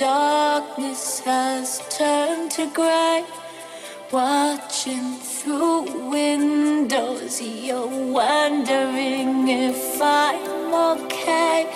face has turned to grey. Watching through windows, you're wondering if I'm okay.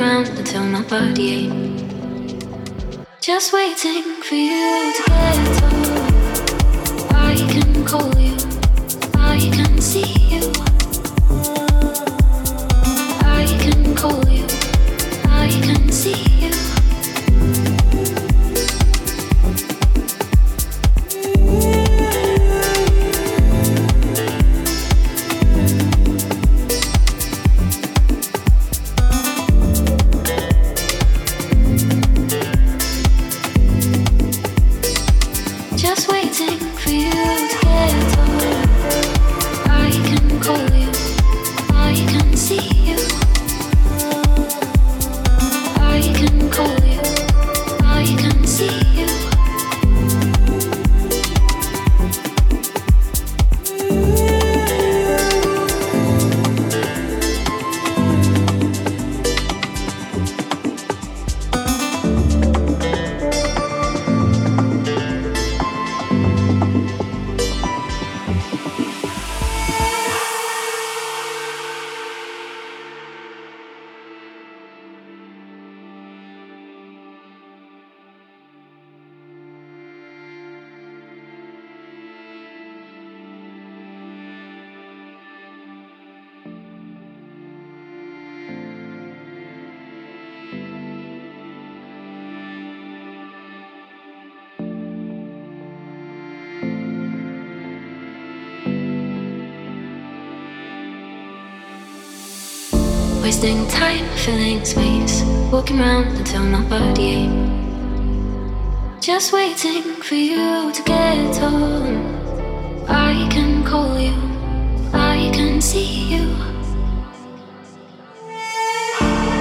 Around until my body ache. Just waiting for you to get home. I can call you, I can see walking around until my body ache. Just waiting for you to get home. I can call you, I can see you.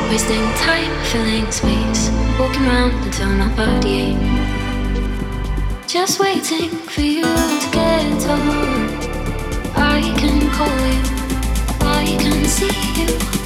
Wasting time filling space, walking around until my body ache. Just waiting for you to get home. I can call you, I can see you.